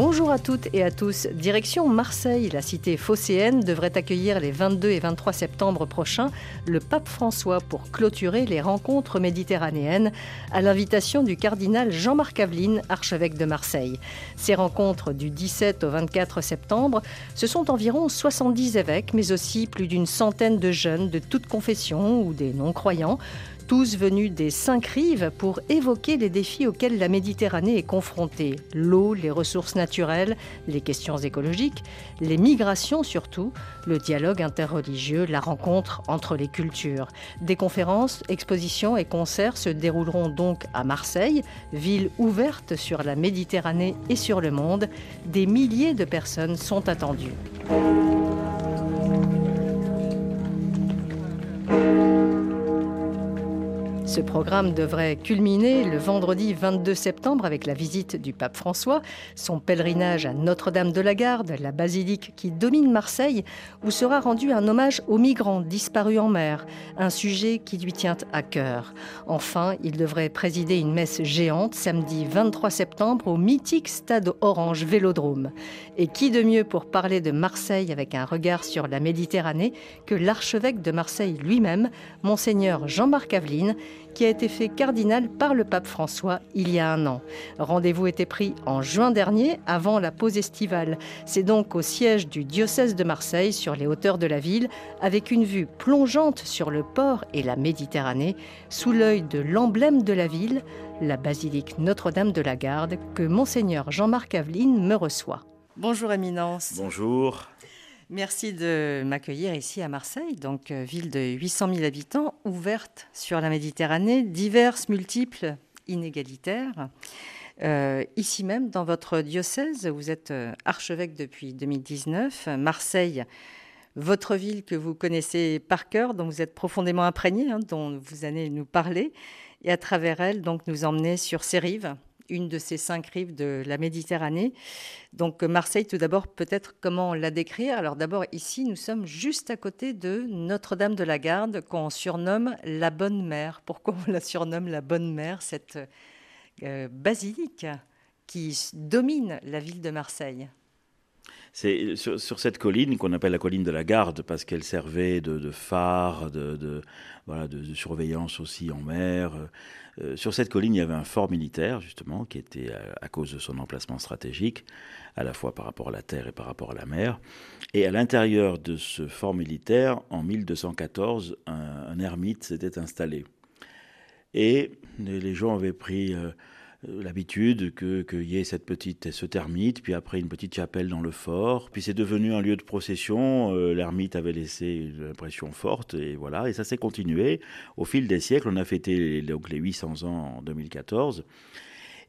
Bonjour à toutes et à tous. Direction Marseille, la cité phocéenne devrait accueillir les 22 et 23 septembre prochains le pape François pour clôturer les rencontres méditerranéennes à l'invitation du cardinal Jean-Marc Aveline, archevêque de Marseille. Ces rencontres du 17 au 24 septembre, ce sont environ 70 évêques, mais aussi plus d'une centaine de jeunes de toutes confessions ou des non-croyants tous venus des cinq rives pour évoquer les défis auxquels la Méditerranée est confrontée. L'eau, les ressources naturelles, les questions écologiques, les migrations surtout, le dialogue interreligieux, la rencontre entre les cultures. Des conférences, expositions et concerts se dérouleront donc à Marseille, ville ouverte sur la Méditerranée et sur le monde. Des milliers de personnes sont attendues. Ce programme devrait culminer le vendredi 22 septembre avec la visite du pape François, son pèlerinage à Notre-Dame de la Garde, la basilique qui domine Marseille, où sera rendu un hommage aux migrants disparus en mer, un sujet qui lui tient à cœur. Enfin, il devrait présider une messe géante samedi 23 septembre au mythique stade Orange Vélodrome. Et qui de mieux pour parler de Marseille avec un regard sur la Méditerranée que l'archevêque de Marseille lui-même, monseigneur Jean-Marc Aveline, qui a été fait cardinal par le pape François il y a un an. Rendez-vous était pris en juin dernier, avant la pause estivale. C'est donc au siège du diocèse de Marseille, sur les hauteurs de la ville, avec une vue plongeante sur le port et la Méditerranée, sous l'œil de l'emblème de la ville, la basilique Notre-Dame de la Garde, que monseigneur Jean-Marc Aveline me reçoit. Bonjour Éminence. Bonjour. Merci de m'accueillir ici à Marseille, donc euh, ville de 800 000 habitants, ouverte sur la Méditerranée, diverses, multiples, inégalitaires. Euh, ici même, dans votre diocèse, vous êtes euh, archevêque depuis 2019. Marseille, votre ville que vous connaissez par cœur, dont vous êtes profondément imprégné, hein, dont vous allez nous parler, et à travers elle, donc, nous emmener sur ses rives, une de ces cinq rives de la Méditerranée. Donc Marseille, tout d'abord, peut-être comment la décrire Alors d'abord, ici, nous sommes juste à côté de Notre-Dame de la Garde, qu'on surnomme la Bonne Mère. Pourquoi on la surnomme la Bonne Mère, cette euh, basilique qui domine la ville de Marseille? C'est sur, cette colline qu'on appelle la colline de la Garde parce qu'elle servait de, phare, de, surveillance aussi en mer. Euh, sur cette colline, il y avait un fort militaire, justement, qui était, à, cause de son emplacement stratégique, à la fois par rapport à la terre et par rapport à la mer. Et à l'intérieur de ce fort militaire, en 1214, un, ermite s'était installé. Et les gens avaient pris euh, euh, l'habitude qu'il y ait cette petite, ce termite, puis après une petite chapelle dans le fort, puis c'est devenu un lieu de procession, euh, l'ermite avait laissé une impression forte, et voilà, et ça s'est continué. Au fil des siècles, on a fêté donc les 800 ans en 2014,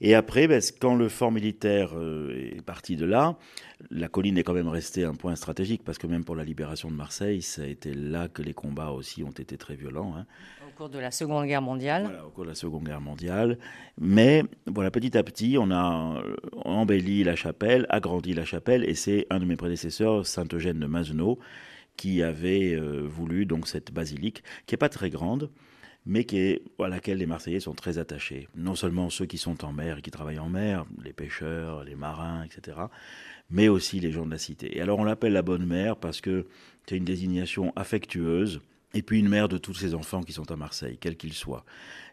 et après, ben, quand le fort militaire euh, est parti de là, la colline est quand même restée un point stratégique, parce que même pour la libération de Marseille, ça a été là que les combats aussi ont été très violents. Hein. Cours de la Seconde Guerre mondiale. Voilà, au cours de la Seconde Guerre mondiale. Mais voilà, petit à petit, on a embelli la chapelle, agrandi la chapelle, et c'est un de mes prédécesseurs, Saint Eugène de Mazenot, qui avait euh, voulu donc cette basilique, qui n'est pas très grande, mais qui est, à laquelle les Marseillais sont très attachés. Non seulement ceux qui sont en mer et qui travaillent en mer, les pêcheurs, les marins, etc., mais aussi les gens de la cité. Et alors on l'appelle la bonne mère parce que c'est une désignation affectueuse, et puis une mère de tous ces enfants qui sont à Marseille, quels qu'ils soient.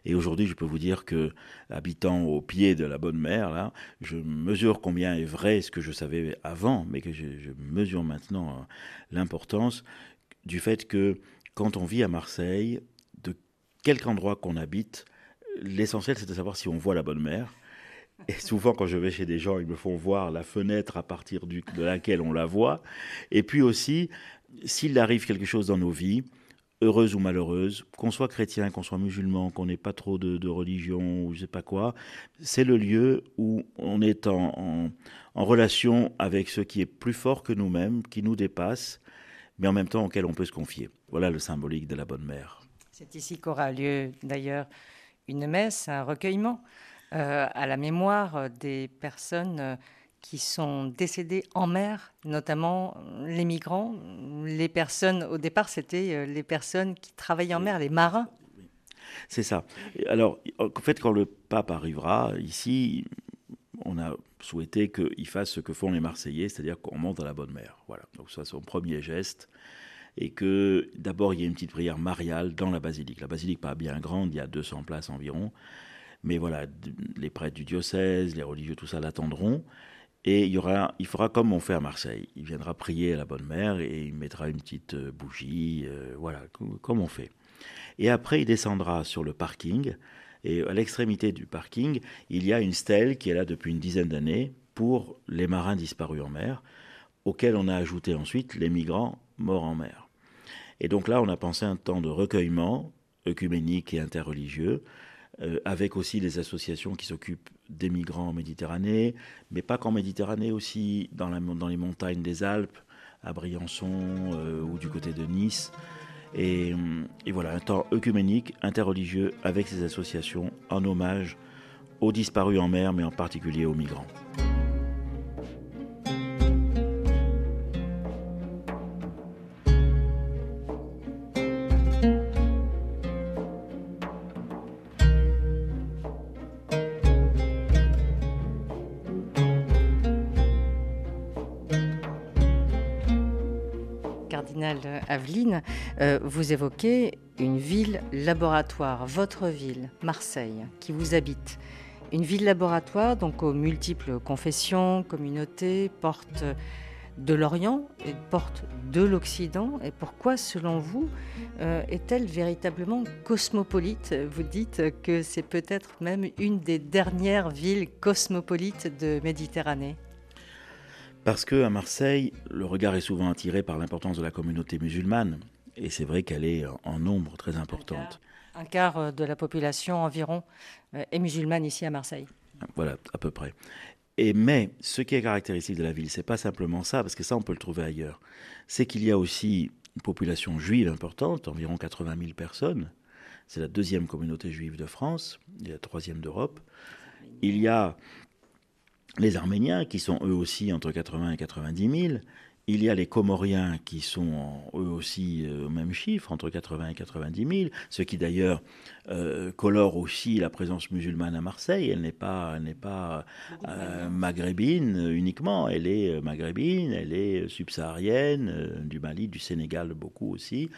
Et aujourd'hui, je peux vous dire que, habitant au pied de la bonne mère, là, je mesure combien est vrai ce que je savais avant, mais que je, mesure maintenant euh, l'importance du fait que quand on vit à Marseille, quelque endroit qu'on habite, l'essentiel c'est de savoir si on voit la bonne mère. Et souvent, quand je vais chez des gens, ils me font voir la fenêtre à partir de laquelle on la voit. Et puis aussi, s'il arrive quelque chose dans nos vies, heureuse ou malheureuse, qu'on soit chrétien, qu'on soit musulman, qu'on n'ait pas trop de, religion ou je sais pas quoi, c'est le lieu où on est en, relation avec ce qui est plus fort que nous-mêmes, qui nous dépasse, mais en même temps auquel on peut se confier. Voilà le symbolique de la bonne mère. C'est ici qu'aura lieu d'ailleurs une messe, un recueillement euh, à la mémoire des personnes euh, qui sont décédées en mer, notamment les migrants. Les personnes, au départ, c'était euh, les personnes qui travaillaient en mer, les marins. C'est ça. Alors, en fait, quand le pape arrivera ici, on a souhaité qu'il fasse ce que font les Marseillais, c'est-à-dire qu'on monte à la bonne mère. Voilà. Donc, ça, c'est son premier geste. Et que d'abord, il y ait une petite prière mariale dans la basilique. La basilique, pas bien grande, il y a 200 places environ. Mais voilà, les prêtres du diocèse, les religieux, tout ça l'attendront. Et il, y aura, il fera comme on fait à Marseille. Il viendra prier à la Bonne Mère et il mettra une petite euh, bougie, euh, voilà, comme on fait. Et après, il descendra sur le parking. Et à l'extrémité du parking, il y a une stèle qui est là depuis une dizaine d'années pour les marins disparus en mer, auxquels on a ajouté ensuite les migrants morts en mer. Et donc là, on a pensé un temps de recueillement œcuménique et interreligieux euh, avec aussi les associations qui s'occupent des migrants en Méditerranée, mais pas qu'en Méditerranée, aussi dans, les montagnes des Alpes, à Briançon euh, ou du côté de Nice. Et, et, voilà, un temps œcuménique, interreligieux, avec ces associations, en hommage aux disparus en mer, mais en particulier aux migrants. Euh, vous évoquez une ville laboratoire, votre ville, Marseille, qui vous habite. Une ville laboratoire, donc aux multiples confessions, communautés, porte de l'Orient et porte de l'Occident. Et pourquoi, selon vous, euh, est-elle véritablement cosmopolite? Vous dites que c'est peut-être même une des dernières villes cosmopolites de Méditerranée. Parce qu'à Marseille, le regard est souvent attiré par l'importance de la communauté musulmane. Et c'est vrai qu'elle est en nombre très importante. Un quart, euh, de la population environ euh, est musulmane ici à Marseille. Voilà, à peu près. Et mais ce qui est caractéristique de la ville, c'est pas simplement ça, parce que ça on peut le trouver ailleurs. C'est qu'il y a aussi une population juive importante, environ 80 000 personnes. C'est la deuxième communauté juive de France, et la troisième d'Europe. Il y a les Arméniens, qui sont eux aussi entre 80 et 90 000. Il y a les Comoriens qui sont eux aussi euh, au même chiffre, entre 80 et 90 000, ce qui d'ailleurs euh, colore aussi la présence musulmane à Marseille. Elle n'est pas, n'est pas euh, maghrébine uniquement, elle est maghrébine, elle est subsaharienne, du Mali, du Sénégal beaucoup aussi,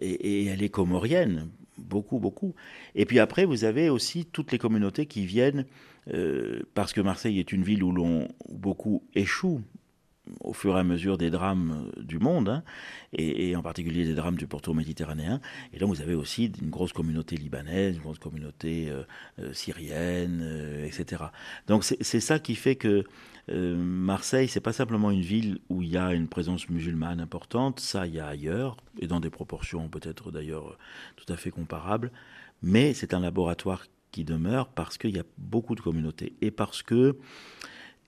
et, et elle est comorienne, beaucoup, beaucoup. Et puis après, vous avez aussi toutes les communautés qui viennent euh, parce que Marseille est une ville où l'on beaucoup échoue au fur et à mesure des drames du monde, hein, et, en particulier des drames du pourtour méditerranéen. Et donc vous avez aussi une grosse communauté libanaise, une grosse communauté euh, euh, syrienne, etc. Donc c'est ça qui fait que Marseille, c'est pas simplement une ville où il y a une présence musulmane importante, ça il y a ailleurs, et dans des proportions peut-être d'ailleurs tout à fait comparables, mais c'est un laboratoire qui demeure parce qu'il y a beaucoup de communautés et parce que,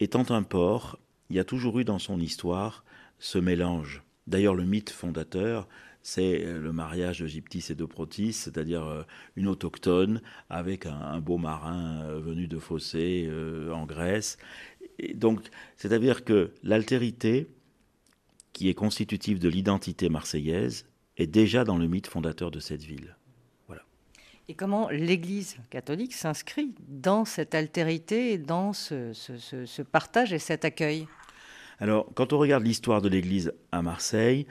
étant un port, il y a toujours eu dans son histoire ce mélange. D'ailleurs, le mythe fondateur, c'est le mariage de Gyptis et de Protis, c'est-à-dire euh, une autochtone avec un, beau marin euh, venu de Fossé euh, en Grèce. Donc, c'est-à-dire que l'altérité, qui est constitutive de l'identité marseillaise, est déjà dans le mythe fondateur de cette ville. Et comment l'Église catholique s'inscrit dans cette altérité, dans ce, partage et cet accueil? Alors, quand on regarde l'histoire de l'Église à Marseille,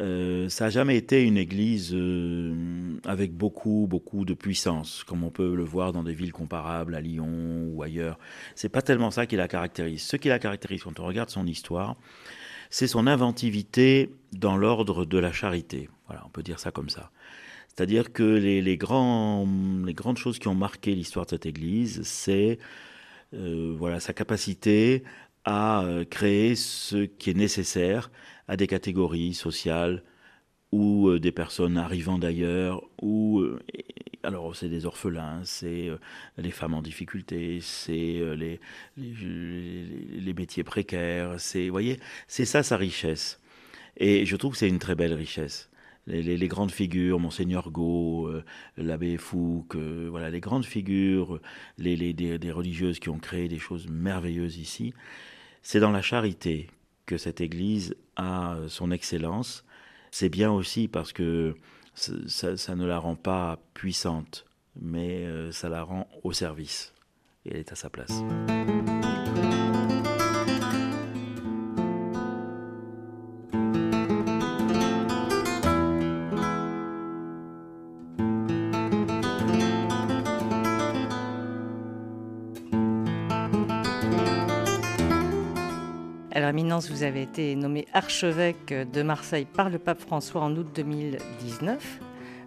euh, ça n'a jamais été une église euh, avec beaucoup, beaucoup de puissance, comme on peut le voir dans des villes comparables à Lyon ou ailleurs. C'est pas tellement ça qui la caractérise. Ce qui la caractérise quand on regarde son histoire, c'est son inventivité dans l'ordre de la charité. Voilà, on peut dire ça comme ça. C'est-à-dire que les, grandes choses qui ont marqué l'histoire de cette Église, c'est euh, voilà, sa capacité à euh, créer ce qui est nécessaire à des catégories sociales ou euh, des personnes arrivant d'ailleurs, ou alors c'est des orphelins, c'est les femmes en difficulté, c'est les, métiers précaires, c'est, voyez, c'est ça sa richesse. Et je trouve que c'est une très belle richesse les, grandes figures, Monseigneur Go, euh, l'abbé Fouque, euh, voilà, les grandes figures, les, des, religieuses qui ont créé des choses merveilleuses ici. C'est dans la charité que cette Église a son excellence. C'est bien aussi parce que ça, ne la rend pas puissante, mais euh, ça la rend au service. Et elle est à sa place. Vous avez été nommé archevêque de Marseille par le pape François en août 2019.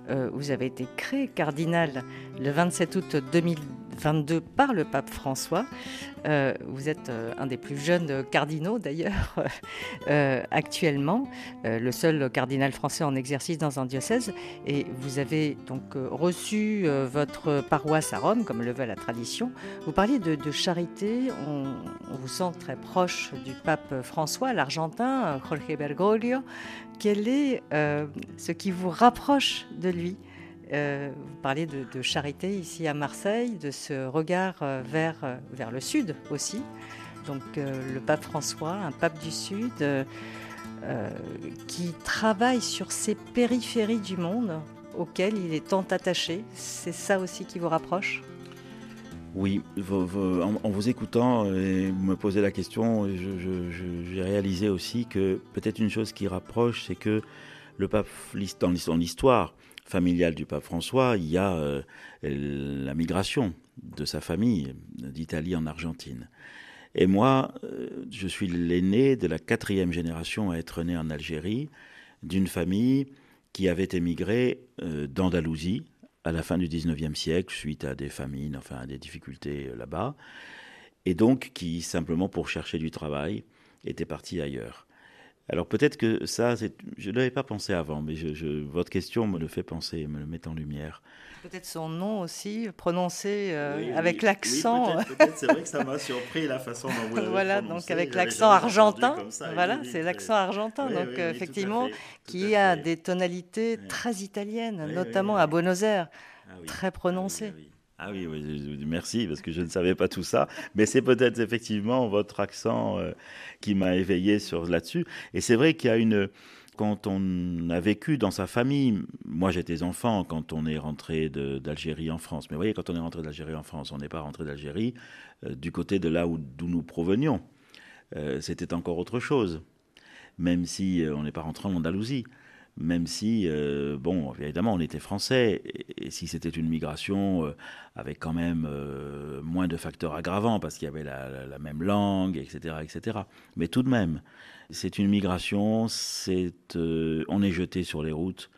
Euh, vous avez été créé cardinal le 27 août 2022 par le pape François. Euh, vous êtes euh, un des plus jeunes cardinaux d'ailleurs actuellement, le seul cardinal français en exercice dans un diocèse. Et vous avez donc reçu votre paroisse à Rome, comme le veut la tradition. Vous parliez de, charité, on, vous sent très proche du pape François, l'Argentin, Jorge Bergoglio. Quel est ce qui vous rapproche de lui? Euh, vous parlez de, charité ici à Marseille, de ce regard euh, vers, euh, vers le sud aussi. Donc le pape François, un pape du sud, qui travaille sur ces périphéries du monde auxquelles il est tant attaché. C'est ça aussi qui vous rapproche? Oui, en, vous écoutant et me poser la question, j'ai réalisé aussi que peut-être une chose qui rapproche, c'est que le pape, dans l'histoire, familiale du pape François, il y a euh, la migration de sa famille d'Italie en Argentine. Et moi, euh, je suis l'aîné de la quatrième génération à être né en Algérie, d'une famille qui avait émigré euh, d'Andalousie à la fin du 19e siècle, suite à des famines, enfin à des difficultés là-bas, et donc qui, simplement pour chercher du travail, était parti ailleurs. Alors peut-être que ça, je ne l'avais pas pensé avant, mais votre question me le fait penser, me le met en lumière. Peut-être son nom aussi, prononcé euh, avec l'accent. peut-être, c'est vrai que ça m'a surpris la façon dont vous l'avez Voilà, donc avec l'accent argentin. Voilà, c'est l'accent argentin, donc effectivement, qui a des tonalités très italiennes, notamment à Buenos Aires, ah très prononcées. Ah oui, merci, parce que je ne savais pas tout ça. Mais c'est peut-être effectivement votre accent euh, qui m'a éveillé sur là-dessus. Et c'est vrai qu'il y a une. Quand on a vécu dans sa famille, moi j'étais enfant quand on est rentré d'Algérie en France. Mais vous voyez, quand on est rentré d'Algérie en France, on n'est pas rentré d'Algérie euh, du côté de là d'où nous provenions. Euh, c'était encore autre chose, même si on n'est pas rentré en Andalousie même si, euh, bon, évidemment, on était français, et, si c'était une migration euh, avec quand même euh, moins de facteurs aggravants, parce qu'il y avait la, même langue, etc., etc. Mais tout de même, c'est une migration, on est jeté sur les routes,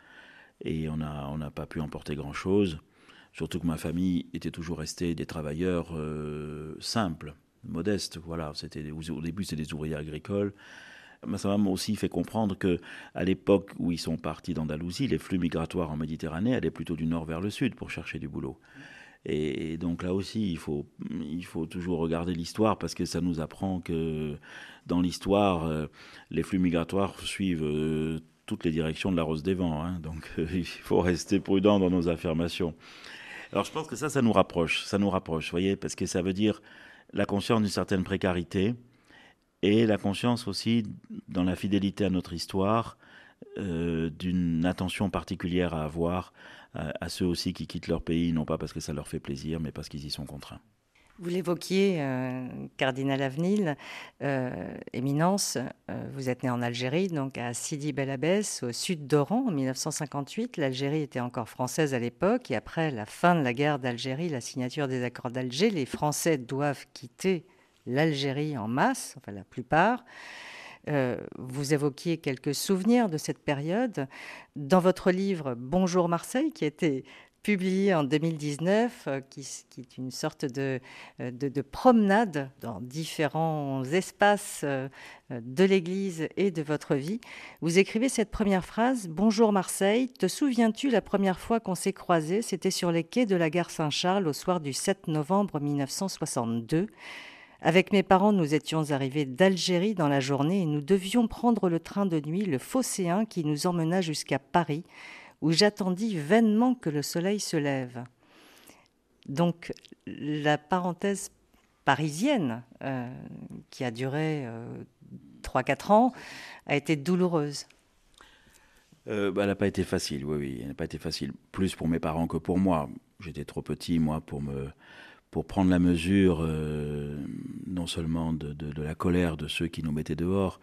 et on n'a pas pu emporter grand-chose, surtout que ma famille était toujours restée des travailleurs simples, modestes, voilà, au début c'était des ouvriers agricoles, ça m'a aussi fait comprendre que à l'époque où ils sont partis d'Andalousie, les flux migratoires en Méditerranée allaient plutôt du nord vers le sud pour chercher du boulot. Et, donc là aussi, il faut, il faut toujours regarder l'histoire parce que ça nous apprend que dans l'histoire, euh, les flux migratoires suivent euh, toutes les directions de la rose des vents. Hein. donc il faut rester prudent dans nos affirmations. Alors je pense que ça, ça nous rapproche, ça nous rapproche, vous voyez, parce que ça veut dire la conscience d'une certaine précarité, et la conscience aussi dans la fidélité à notre histoire, euh, d'une attention particulière à avoir à, ceux aussi qui quittent leur pays, non pas parce que ça leur fait plaisir, mais parce qu'ils y sont contraints. Vous l'évoquiez, euh, cardinal Avenil, euh, éminence, vous êtes né en Algérie, donc à Sidi Bel Abbès, au sud d'Oran, en 1958. L'Algérie était encore française à l'époque, et après la fin de la guerre d'Algérie, la signature des accords d'Alger, les Français doivent quitter l'Algérie en masse, enfin la plupart. Euh, vous évoquiez quelques souvenirs de cette période. Dans votre livre Bonjour Marseille, qui a été publié en 2019, euh, qui, est une sorte de, euh, de, promenade dans différents espaces de l'Église et de votre vie, vous écrivez cette première phrase Bonjour Marseille, te souviens-tu la première fois qu'on s'est croisés? C'était sur les quais de la gare Saint-Charles au soir du 7 novembre 1962. Avec mes parents, nous étions arrivés d'Algérie dans la journée et nous devions prendre le train de nuit, le Phocéen, qui nous emmena jusqu'à Paris, où j'attendis vainement que le soleil se lève. Donc la parenthèse parisienne, euh, qui a duré euh, trois 3-4 ans, a été douloureuse. euh, bah, Elle n'a pas été facile, oui, oui. Elle n'a pas été facile. Plus pour mes parents que pour moi. J'étais trop petit, moi, pour me pour prendre la mesure euh, non seulement de, de, la colère de ceux qui nous mettaient dehors,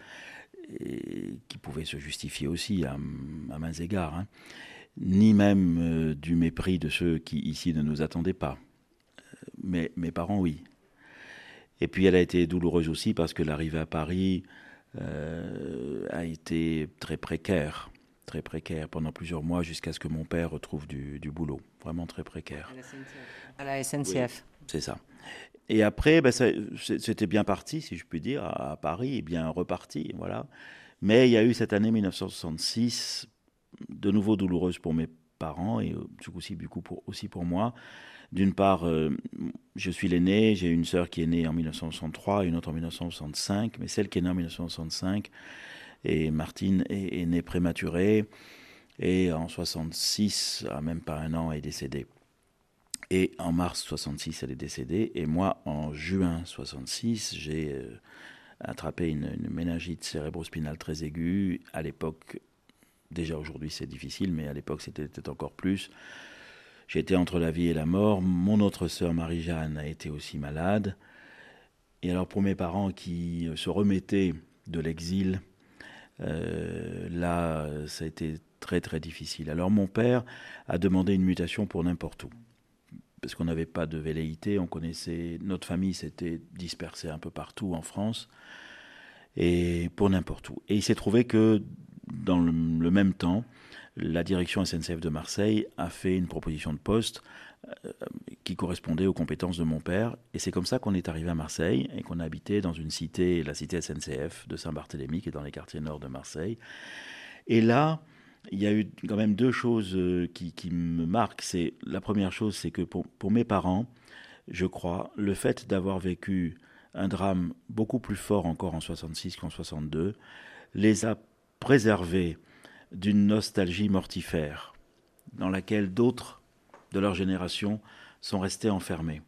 et qui pouvait se justifier aussi à, à mains égards, hein, ni même euh, du mépris de ceux qui ici ne nous attendaient pas. Mais mes parents, oui. Et puis elle a été douloureuse aussi parce que l'arrivée à Paris euh, a été très précaire, très précaire pendant plusieurs mois jusqu'à ce que mon père retrouve du, du boulot, vraiment très précaire. À la SNCF. C'est ça. Et après, ben, c'était bien parti, si je puis dire, à, Paris, bien reparti, voilà. Mais il y a eu cette année 1966, de nouveau douloureuse pour mes parents et du coup aussi, pour, moi, d'une part, euh, je suis l'aîné, j'ai une sœur qui est née en 1963, une autre en 1965, mais celle qui est née en 1965, et Martine est, née prématurée, et en 66, à même pas un an, est décédée. Et en mars 66, elle est décédée, et moi, en juin 66, j'ai euh, attrapé une, une méningite cérébrospinale très aiguë. À l'époque, déjà aujourd'hui c'est difficile, mais à l'époque c'était encore plus. J'étais entre la vie et la mort. Mon autre sœur Marie-Jeanne a été aussi malade. Et alors pour mes parents qui se remettaient de l'exil, euh, là, ça a été très très difficile. Alors mon père a demandé une mutation pour n'importe où. Parce qu'on n'avait pas de velléité, on connaissait, notre famille s'était dispersée un peu partout en France, et pour n'importe où. Et il s'est trouvé que dans le même temps, la direction SNCF de Marseille a fait une proposition de poste euh, qui correspondait aux compétences de mon père. Et c'est comme ça qu'on est arrivé à Marseille et qu'on a habité dans une cité, la cité SNCF de Saint-Barthélemy, qui est dans les quartiers nord de Marseille. Et là, il y a eu quand même deux choses euh, qui, me marquent. C'est la première chose, c'est que pour, pour, mes parents, je crois, le fait d'avoir vécu un drame beaucoup plus fort encore en 66 qu'en 62 les a préservés d'une nostalgie mortifère, dans laquelle d'autres de leur génération sont restés enfermés.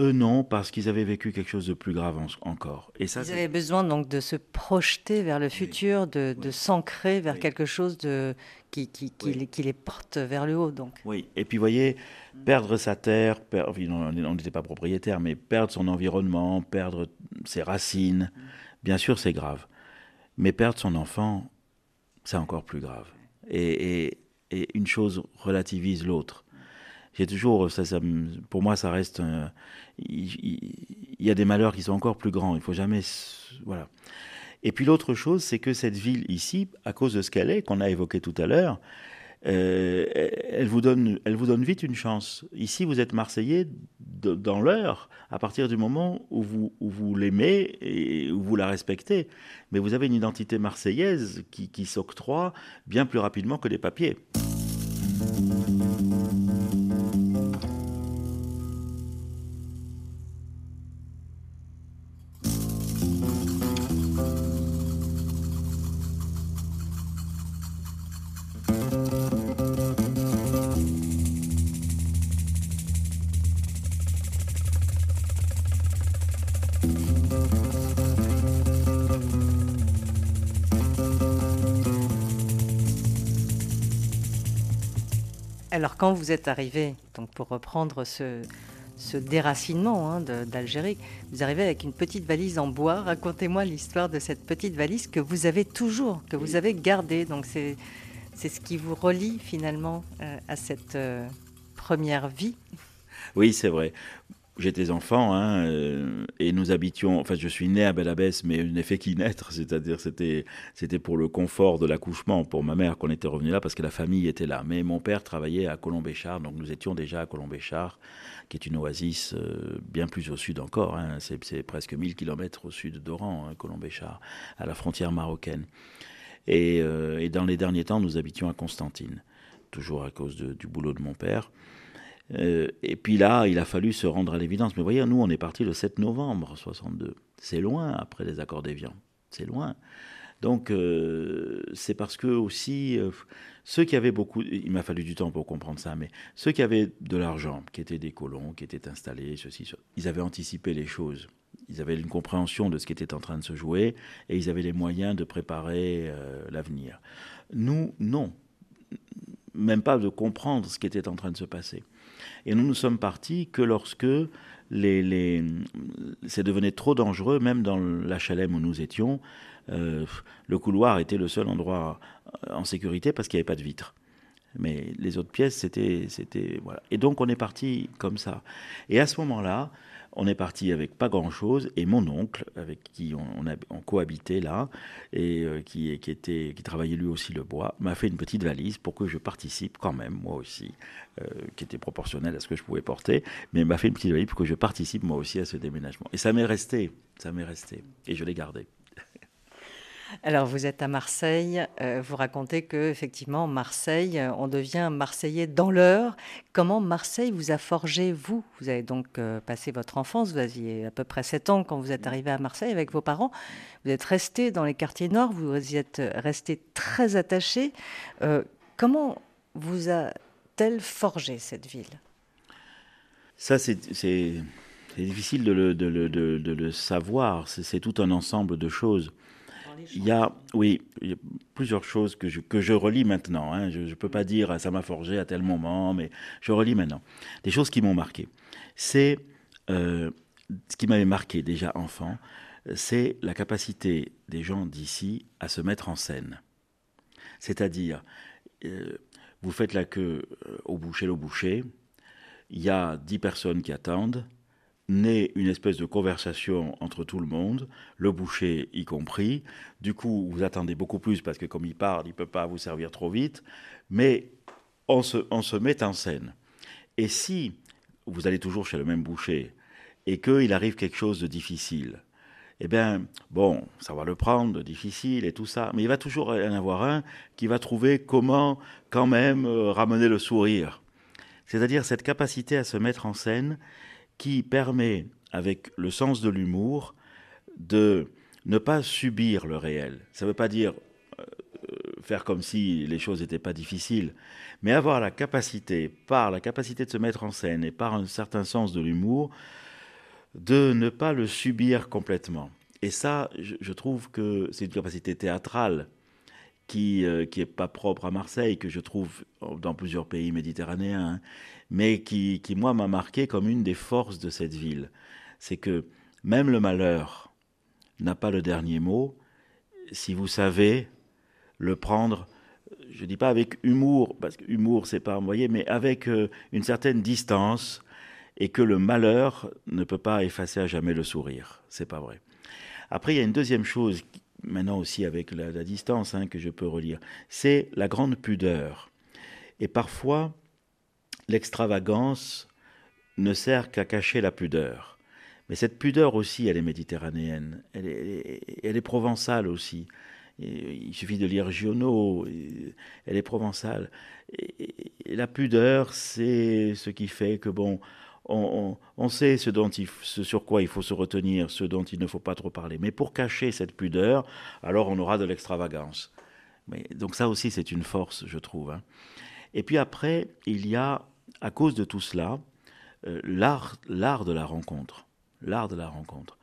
Eux non, parce qu'ils avaient vécu quelque chose de plus grave encore. Et ça, Ils avaient besoin donc de se projeter vers le futur, de, s'ancrer vers quelque chose de, qui, qui, qui, les, porte vers le haut. Donc. Oui, et puis vous voyez, perdre sa terre, on n'était pas propriétaire, mais perdre son environnement, perdre ses racines, bien sûr c'est grave. Mais perdre son enfant, c'est encore plus grave. Et, une chose relativise l'autre. J'ai toujours, ça, pour moi, ça reste. Il, y a des malheurs qui sont encore plus grands. Il faut jamais, voilà. Et puis l'autre chose, c'est que cette ville ici, à cause de ce qu'elle est, qu'on a évoqué tout à l'heure, euh, elle, vous donne, elle vous donne vite une chance. Ici, vous êtes Marseillais dans l'heure, à partir du moment où vous, l'aimez et où vous la respectez. Mais vous avez une identité marseillaise qui, qui s'octroie bien plus rapidement que les papiers. Vous êtes arrivé, donc pour reprendre ce, déracinement hein, d'Algérie, vous arrivez avec une petite valise en bois. Racontez-moi l'histoire de cette petite valise que vous avez toujours, que vous avez gardée. Donc c'est ce qui vous relie finalement euh, à cette euh, première vie. Oui, c'est vrai. J'étais enfant hein, euh, et nous habitions. Enfin, je suis né à Belabès, mais je n'ai fait qu'y naître. C'est-à-dire, c'était c'était pour le confort de l'accouchement pour ma mère qu'on était revenu là parce que la famille était là. Mais mon père travaillait à Colombéchard, donc nous étions déjà à Colombéchard, qui est une oasis euh, bien plus au sud encore. Hein. c'est presque 1000 km au sud d'Oran, hein, Colombéchard, à la frontière marocaine. Euh, et, dans les derniers temps, nous habitions à Constantine, toujours à cause du boulot de mon père. Euh, et puis là, il a fallu se rendre à l'évidence. Mais vous voyez, nous, on est parti le 7 novembre 62. C'est loin après les accords d'Évian. C'est loin. Donc, euh, c'est parce que aussi, euh, ceux qui avaient beaucoup, il m'a fallu du temps pour comprendre ça, mais ceux qui avaient de l'argent, qui étaient des colons, qui étaient installés, ceci, ils avaient anticipé les choses. ils avaient une compréhension de ce qui était en train de se jouer et ils avaient les moyens de préparer l'avenir. Nous, non. Même pas de comprendre ce qui était en train de se passer. Et nous ne sommes partis que lorsque les, les, c'est devenu trop dangereux, même dans l'HLM où nous étions. Euh, le couloir était le seul endroit en sécurité parce qu'il n'y avait pas de vitres. Mais les autres pièces, c'était, c'était voilà. Et donc on est parti comme ça. Et à ce moment-là, on est parti avec pas grand-chose et mon oncle, avec qui on, cohabitait là et euh, qui, qui, était, qui travaillait lui aussi le bois, m'a fait une petite valise pour que je participe quand même, moi aussi, euh, qui était proportionnelle à ce que je pouvais porter, mais m'a fait une petite valise pour que je participe moi aussi à ce déménagement. Et ça m'est resté, ça m'est resté et je l'ai gardé. Alors, vous êtes à Marseille. Euh, vous racontez que, effectivement, Marseille, euh, on devient Marseillais dans l'heure. Comment Marseille vous a forgé, vous? Vous avez donc euh, passé votre enfance. Vous aviez à peu près 7 ans quand vous êtes arrivé à Marseille avec vos parents. Vous êtes resté dans les quartiers nord. Vous y êtes resté très attaché. comment vous a-t-elle forgé cette ville? Ça, c'est difficile de le, de le savoir. C'est tout un ensemble de choses. Il y a, oui, il y a plusieurs choses que je, que je relis maintenant. Hein. Je ne peux pas dire ça m'a forgé à tel moment, mais je relis maintenant. Des choses qui m'ont marqué. C'est euh, ce qui m'avait marqué déjà enfant, c'est la capacité des gens d'ici à se mettre en scène. C'est-à-dire, euh, vous faites la queue euh, au boucher, le boucher, il y a dix personnes qui attendent, naît une espèce de conversation entre tout le monde, le boucher y compris. Du coup, vous attendez beaucoup plus parce que comme il parle, il ne peut pas vous servir trop vite. Mais on se, on se met en scène. Et si vous allez toujours chez le même boucher et qu'il arrive quelque chose de difficile, eh bien, bon, ça va le prendre, difficile et tout ça, mais il va toujours en avoir un qui va trouver comment quand même euh, ramener le sourire. C'est-à-dire cette capacité à se mettre en scène qui permet, avec le sens de l'humour, de ne pas subir le réel. Ça ne veut pas dire euh, faire comme si les choses n'étaient pas difficiles, mais avoir la capacité, par la capacité de se mettre en scène et par un certain sens de l'humour, de ne pas le subir complètement. Et ça, je, trouve que c'est une capacité théâtrale qui n'est euh, pas propre à Marseille, que je trouve dans plusieurs pays méditerranéens, hein, mais qui, moi, m'a marqué comme une des forces de cette ville. C'est que même le malheur n'a pas le dernier mot si vous savez le prendre, je ne dis pas avec humour, parce que humour, c'est pas, envoyé, mais avec euh, une certaine distance, et que le malheur ne peut pas effacer à jamais le sourire. C'est pas vrai. Après, il y a une deuxième chose, maintenant aussi avec la, la distance, hein, que je peux relire, c'est la grande pudeur. Et parfois, l'extravagance ne sert qu'à cacher la pudeur. Mais cette pudeur aussi, elle est méditerranéenne, elle est, provençale aussi. il suffit de lire Giono, elle est provençale. La pudeur, c'est ce qui fait que, bon, on, sait ce, dont il, sur quoi il faut se retenir, ce dont il ne faut pas trop parler. Mais pour cacher cette pudeur, alors on aura de l'extravagance. Donc ça aussi, c'est une force, je trouve. Hein. Et puis après, il y a à cause de tout cela, euh, l'art, de la rencontre. L'art de la rencontre.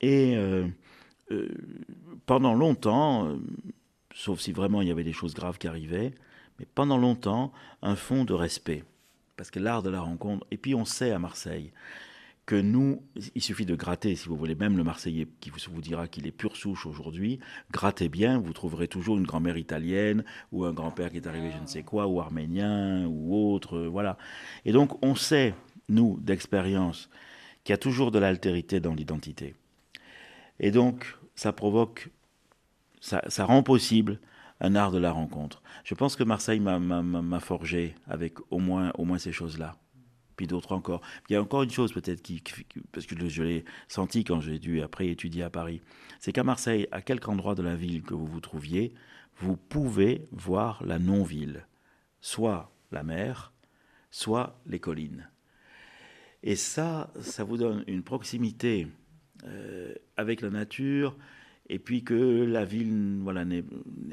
Et euh, euh, pendant longtemps, sauf si vraiment il y avait des choses graves qui arrivaient, mais pendant longtemps, un fond de respect. Parce que l'art de la rencontre, et puis on sait à Marseille que nous, il suffit de gratter, si vous voulez, même le Marseillais qui vous dira qu'il est pure souche aujourd'hui, grattez bien, vous trouverez toujours une grand-mère italienne ou un grand-père qui est arrivé je ne sais quoi, ou arménien ou autre, voilà. Et donc on sait, nous, d'expérience, qu'il y a toujours de l'altérité dans l'identité. Et donc ça provoque, ça, ça rend possible un art de la rencontre. Je pense que Marseille m'a forgé avec au moins, au moins ces choses-là puis d'autres encore. Il y a encore une chose peut-être qui, parce que je l'ai senti quand j'ai dû après étudier à Paris, c'est qu'à Marseille, à quelque endroit de la ville que vous vous trouviez, vous pouvez voir la non-ville, soit la mer, soit les collines. Et ça, ça vous donne une proximité euh, avec la nature, et puis que la ville voilà, n'est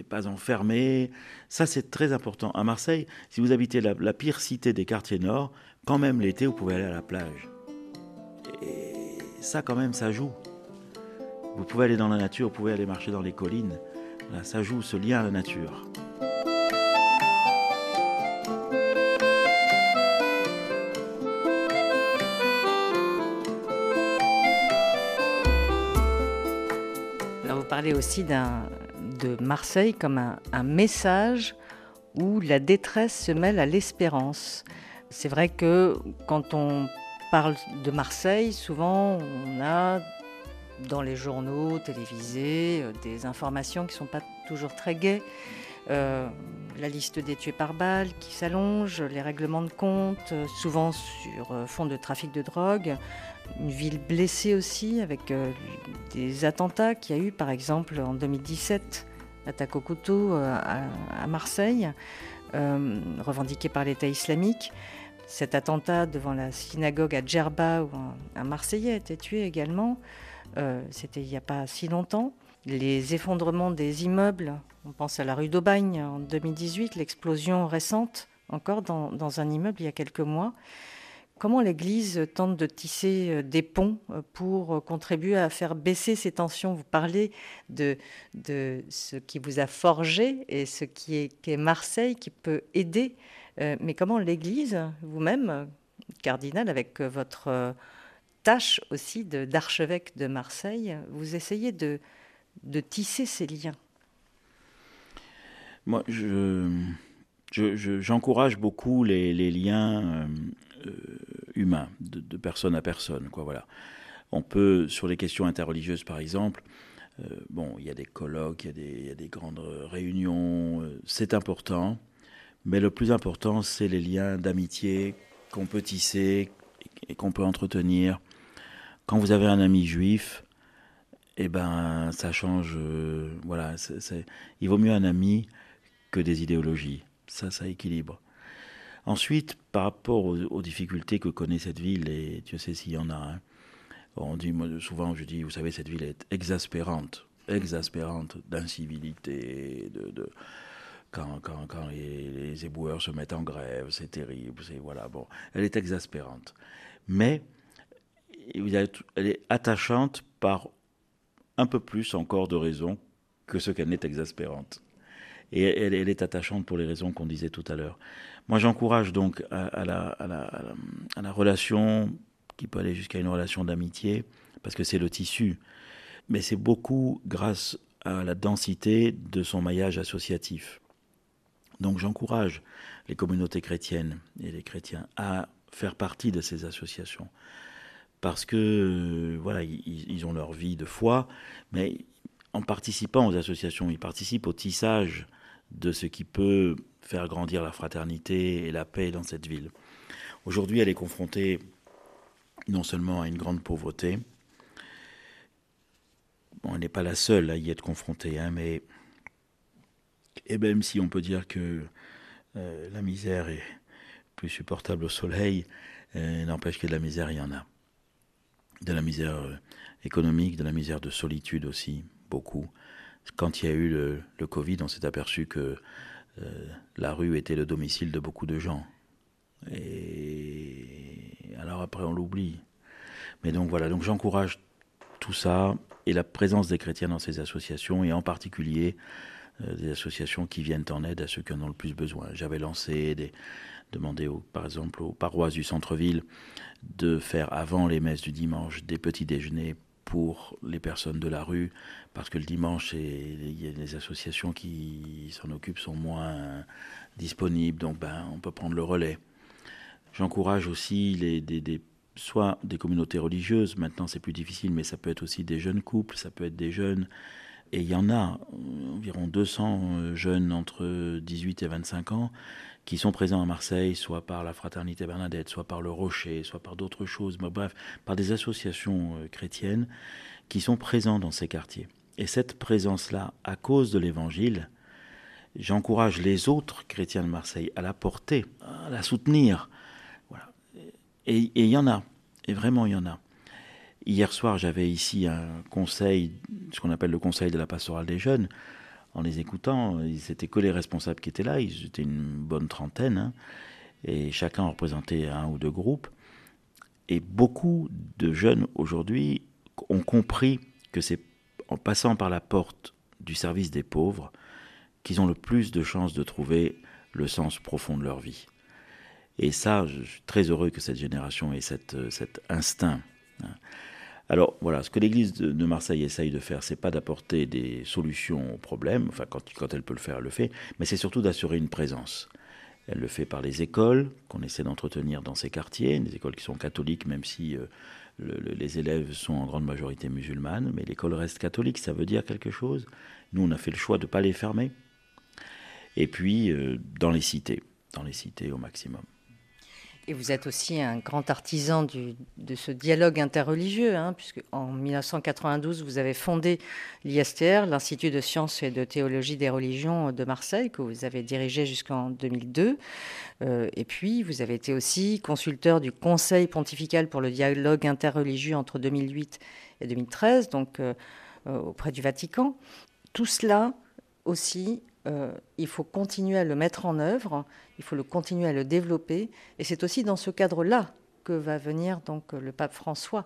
pas enfermée. Ça, c'est très important. À Marseille, si vous habitez la, pire cité des quartiers nord, quand même l'été, vous pouvez aller à la plage. Et ça quand même, ça joue. Vous pouvez aller dans la nature, vous pouvez aller marcher dans les collines. ça joue ce lien à la nature. Parlez aussi de Marseille comme un message où la détresse se mêle à l'espérance. C'est vrai que quand on parle de Marseille, souvent on a dans les journaux télévisés euh, des informations qui ne sont pas toujours très gaies. Euh, la liste des tués par balle qui s'allonge, les règlements de compte, euh, souvent sur fond de trafic de drogue, une ville blessée aussi avec des attentats qu'il y a eu par exemple en 2017, l'attaque au couteau à, Marseille, revendiquée par l'État islamique. Cet attentat devant la synagogue à Djerba où un Marseillais a été tué également. Euh, c'était il n'y a pas si longtemps. Les effondrements des immeubles, on pense à la rue d'Aubagne en 2018, l'explosion récente encore dans, un immeuble il y a quelques mois. Comment l'Église tente de tisser euh, des ponts euh, pour contribuer à faire baisser ces tensions? Vous parlez de, ce qui vous a forgé et ce qui est, Marseille, qui peut aider. mais comment l'Église, vous-même, cardinal, avec votre tâche aussi d'archevêque de, Marseille, vous essayez de tisser ces liens? Moi, je, j'encourage beaucoup les, liens euh, euh, humains, de, personne à personne. Quoi, voilà. On peut, sur les questions interreligieuses par exemple, euh, bon, il y a des colloques, il y a des, grandes réunions, c'est important, mais le plus important, c'est les liens d'amitié qu'on peut tisser et qu'on peut entretenir quand vous avez un ami juif, eh ben, ça change. Voilà, il vaut mieux un ami que des idéologies. Ça, ça équilibre. Ensuite, par rapport aux, difficultés que connaît cette ville, et Dieu sait s'il y en a, hein, on dit souvent, je dis, vous savez, cette ville est exaspérante, exaspérante d'incivilité, de, quand, quand, quand les, éboueurs se mettent en grève, c'est terrible, c'est voilà, bon, elle est exaspérante. Mais elle est attachante par un peu plus encore de raisons que ce qu'elle n'est exaspérante. Et elle, est attachante pour les raisons qu'on disait tout à l'heure. Moi, j'encourage donc à, la, la, relation qui peut aller jusqu'à une relation d'amitié, parce que c'est le tissu. Mais c'est beaucoup grâce à la densité de son maillage associatif. Donc j'encourage les communautés chrétiennes et les chrétiens à faire partie de ces associations, parce que euh, voilà, ils, ont leur vie de foi, mais en participant aux associations, ils participent au tissage de ce qui peut faire grandir la fraternité et la paix dans cette ville. Aujourd'hui, elle est confrontée non seulement à une grande pauvreté, bon, elle n'est pas la seule à y être confrontée, hein, mais et même si on peut dire que euh, la misère est plus supportable au soleil, euh, n'empêche que de la misère, il y en a de la misère euh, économique, de la misère de solitude aussi, beaucoup. Quand il y a eu le, Covid, on s'est aperçu que euh, la rue était le domicile de beaucoup de gens. Et alors après, on l'oublie. Mais donc voilà, donc j'encourage tout ça et la présence des chrétiens dans ces associations, et en particulier euh, des associations qui viennent en aide à ceux qui en ont le plus besoin. J'avais lancé des, demandé par exemple aux paroisses du centre-ville de faire avant les messes du dimanche des petits déjeuners pour les personnes de la rue, parce que le dimanche, il y a des associations qui s'en occupent, sont moins disponibles, donc ben, on peut prendre le relais. J'encourage aussi les, des, soit des communautés religieuses, maintenant c'est plus difficile, mais ça peut être aussi des jeunes couples, ça peut être des jeunes, et il y en a environ 200 jeunes entre 18 et 25 ans qui sont présents à Marseille, soit par la Fraternité Bernadette, soit par le Rocher, soit par d'autres choses, mais bref, par des associations euh, chrétiennes qui sont présents dans ces quartiers. Et cette présence-là, à cause de l'Évangile, j'encourage les autres chrétiens de Marseille à la porter, à la soutenir. Voilà. Et il y en a, et vraiment il y en a. Hier soir, j'avais ici un conseil, ce qu'on appelle le conseil de la pastorale des jeunes, en les écoutant, c'était que les responsables qui étaient là, ils étaient une bonne trentaine, hein, et chacun représentait un ou deux groupes. Et beaucoup de jeunes aujourd'hui ont compris que c'est en passant par la porte du service des pauvres qu'ils ont le plus de chances de trouver le sens profond de leur vie. Et ça, je suis très heureux que cette génération ait cet instinct. Hein. Alors voilà, ce que l'Église de Marseille essaye de faire, c'est pas d'apporter des solutions aux problèmes, enfin quand, quand elle peut le faire, elle le fait, mais c'est surtout d'assurer une présence. Elle le fait par les écoles qu'on essaie d'entretenir dans ces quartiers, des écoles qui sont catholiques, même si euh, les élèves sont en grande majorité musulmanes, mais l'école reste catholique, ça veut dire quelque chose. Nous, on a fait le choix de ne pas les fermer. Et puis, euh, dans les cités, dans les cités au maximum. Et vous êtes aussi un grand artisan de ce dialogue interreligieux, hein, puisque en 1992, vous avez fondé l'ISTR, l'Institut de sciences et de théologie des religions de Marseille, que vous avez dirigé jusqu'en 2002. Euh, et puis, vous avez été aussi consulteur du Conseil pontifical pour le dialogue interreligieux entre 2008 et 2013, donc euh, euh, auprès du Vatican. Tout cela aussi euh, il faut continuer à le mettre en œuvre, il faut le continuer à le développer. Et c'est aussi dans ce cadre-là que va venir donc le pape François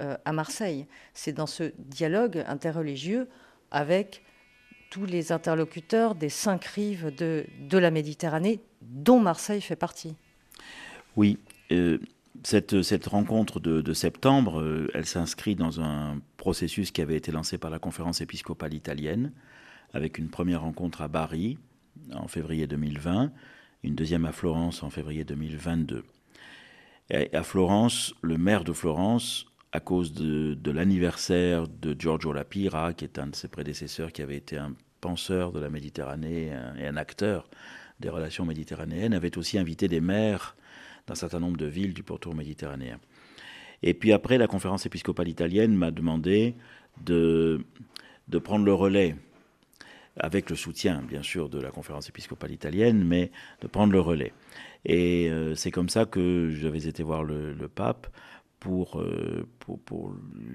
euh, à Marseille. C'est dans ce dialogue interreligieux avec tous les interlocuteurs des cinq rives de, la Méditerranée, dont Marseille fait partie. Oui. Euh, cette, rencontre de septembre, elle s'inscrit dans un processus qui avait été lancé par la conférence épiscopale italienne, avec une première rencontre à Bari en février 2020, une deuxième à Florence en février 2022. Et à Florence, le maire de Florence, à cause de, l'anniversaire de Giorgio Lapira, qui est un de ses prédécesseurs, qui avait été un penseur de la Méditerranée et un acteur des relations méditerranéennes, avait aussi invité des maires d'un certain nombre de villes du pourtour méditerranéen. Et puis après, la conférence épiscopale italienne m'a demandé de, de prendre le relais avec le soutien bien sûr de la conférence épiscopale italienne, mais de prendre le relais. Et euh, c'est comme ça que j'avais été voir le, pape pour, euh,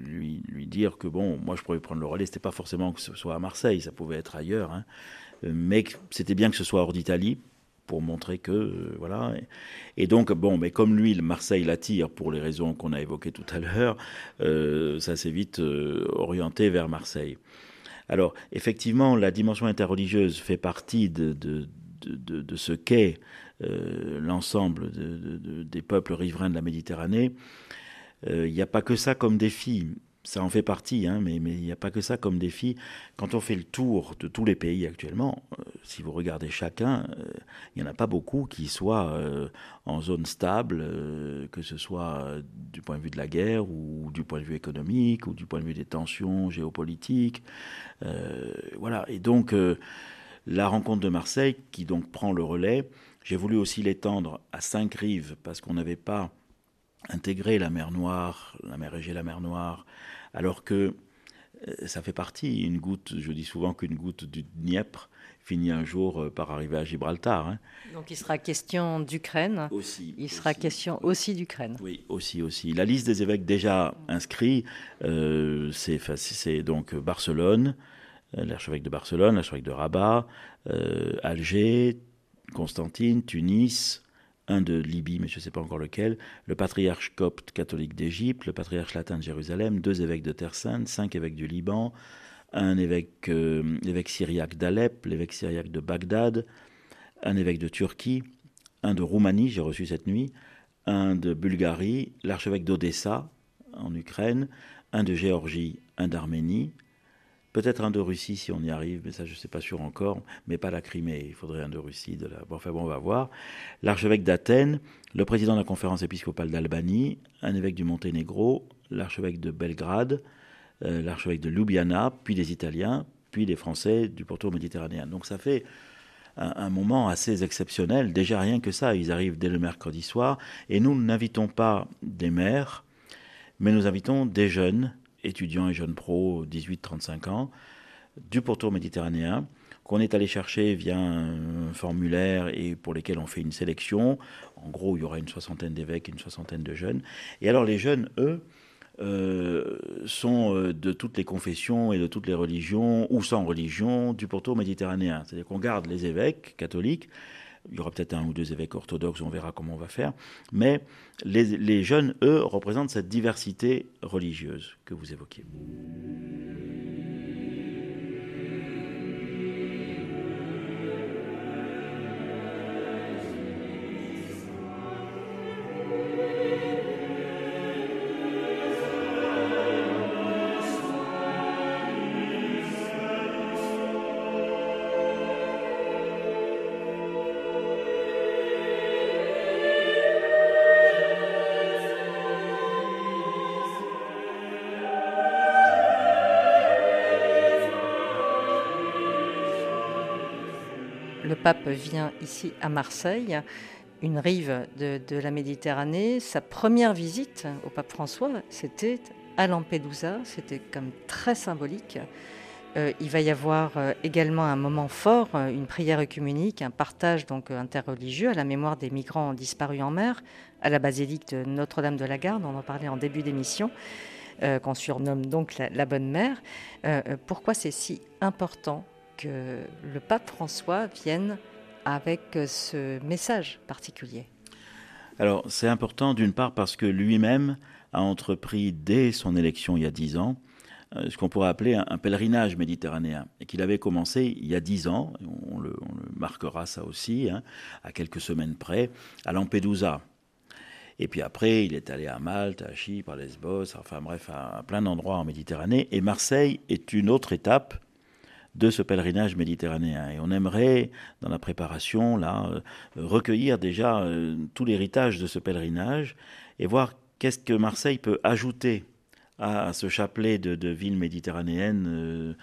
lui, dire que bon, moi je pourrais prendre le relais, c'était pas forcément que ce soit à Marseille, ça pouvait être ailleurs, hein, mais c'était bien que ce soit hors d'Italie pour montrer que euh, voilà. Et, donc bon mais comme lui Marseille l'attire pour les raisons qu'on a évoquées tout à l'heure ça s'est vite orienté vers Marseille alors, effectivement, la dimension interreligieuse fait partie de, ce qu'est euh, l'ensemble des peuples riverains de la Méditerranée. Euh, il n'y a pas que ça comme défi ça en fait partie, hein, mais il n'y a pas que ça comme défi. Quand on fait le tour de tous les pays actuellement, euh, si vous regardez chacun, euh, il n'y en a pas beaucoup qui soient euh, en zone stable, que ce soit du point de vue de la guerre ou du point de vue économique ou du point de vue des tensions géopolitiques. voilà. Et donc, la rencontre de Marseille, qui donc prend le relais, j'ai voulu aussi l'étendre à cinq rives parce qu'on n'avait pas intégré la mer Noire, la mer Égée, la mer Noire, alors que euh, ça fait partie, une goutte, je dis souvent qu'une goutte du Dniepr finit un jour euh, par arriver à Gibraltar. Hein. Donc il sera question d'Ukraine. Aussi. Il sera question aussi d'Ukraine. Oui, aussi, aussi. La liste des évêques déjà inscrits, euh, c'est donc Barcelone, l'archevêque de Barcelone, l'archevêque de Rabat, Alger, Constantine, Tunis, un de Libye, mais je ne sais pas encore lequel, le patriarche copte catholique d'Égypte, le patriarche latin de Jérusalem, deux évêques de Terre Sainte, cinq évêques du Liban, un évêque, euh, l'évêque syriaque d'Alep, l'évêque syriaque de Bagdad, un évêque de Turquie, un de Roumanie, j'ai reçu cette nuit, un de Bulgarie, l'archevêque d'Odessa en Ukraine, un de Géorgie, un d'Arménie, Peut-être un de Russie si on y arrive, mais ça je ne sais pas sûr encore, mais pas la Crimée. Il faudrait un de la... bon, enfin bon, on va voir. L'archevêque d'Athènes, le président de la conférence épiscopale d'Albanie, un évêque du Monténégro, l'archevêque de Belgrade, euh, l'archevêque de Ljubljana, puis des Italiens, puis des Français du pourtour méditerranéen. Donc ça fait un, un, moment assez exceptionnel. Déjà rien que ça, ils arrivent dès le mercredi soir. Et nous n'invitons pas des maires, mais nous invitons des jeunes étudiants et jeunes pros 18-35 ans du pourtour méditerranéen qu'on est allé chercher via un formulaire et pour lesquels on fait une sélection. En gros, il y aura une soixantaine d'évêques, une soixantaine de jeunes. Et alors les jeunes, eux, euh, sont euh, de toutes les confessions et de toutes les religions, ou sans religion, du pourtour méditerranéen. C'est-à-dire qu'on garde les évêques catholiques, Il y aura peut-être un ou deux évêques orthodoxes, on verra comment on va faire. Mais les, les jeunes, eux, représentent cette diversité religieuse que vous évoquiez. Pape vient ici à Marseille, une rive de, la Méditerranée. Sa première visite au pape François, c'était à Lampedusa. C'était comme très symbolique. Euh, il va y avoir euh, également un moment fort, euh, une prière œcuménique, un partage donc interreligieux à la mémoire des migrants disparus en mer, à la basilique de Notre-Dame de la Garde. On en parlait en début d'émission. qu'on surnomme donc la Bonne Mère. pourquoi c'est si important que le pape François vienne avec ce message particulier Alors c'est important d'une part parce que lui-même a entrepris dès son élection il y a dix ans euh, ce qu'on pourrait appeler un, pèlerinage méditerranéen, et qu'il avait commencé il y a dix ans, on le, marquera ça aussi, hein, à quelques semaines près, à Lampedusa. Et puis après, il est allé à Malte, à Chypre, à Lesbos, enfin bref, à plein d'endroits en Méditerranée. Et Marseille est une autre étape de ce pèlerinage méditerranéen. Et on aimerait, dans la préparation, là, euh, recueillir déjà euh, tout l'héritage de ce pèlerinage et voir qu'est-ce que Marseille peut ajouter à, ce chapelet de, villes méditerranéennes euh,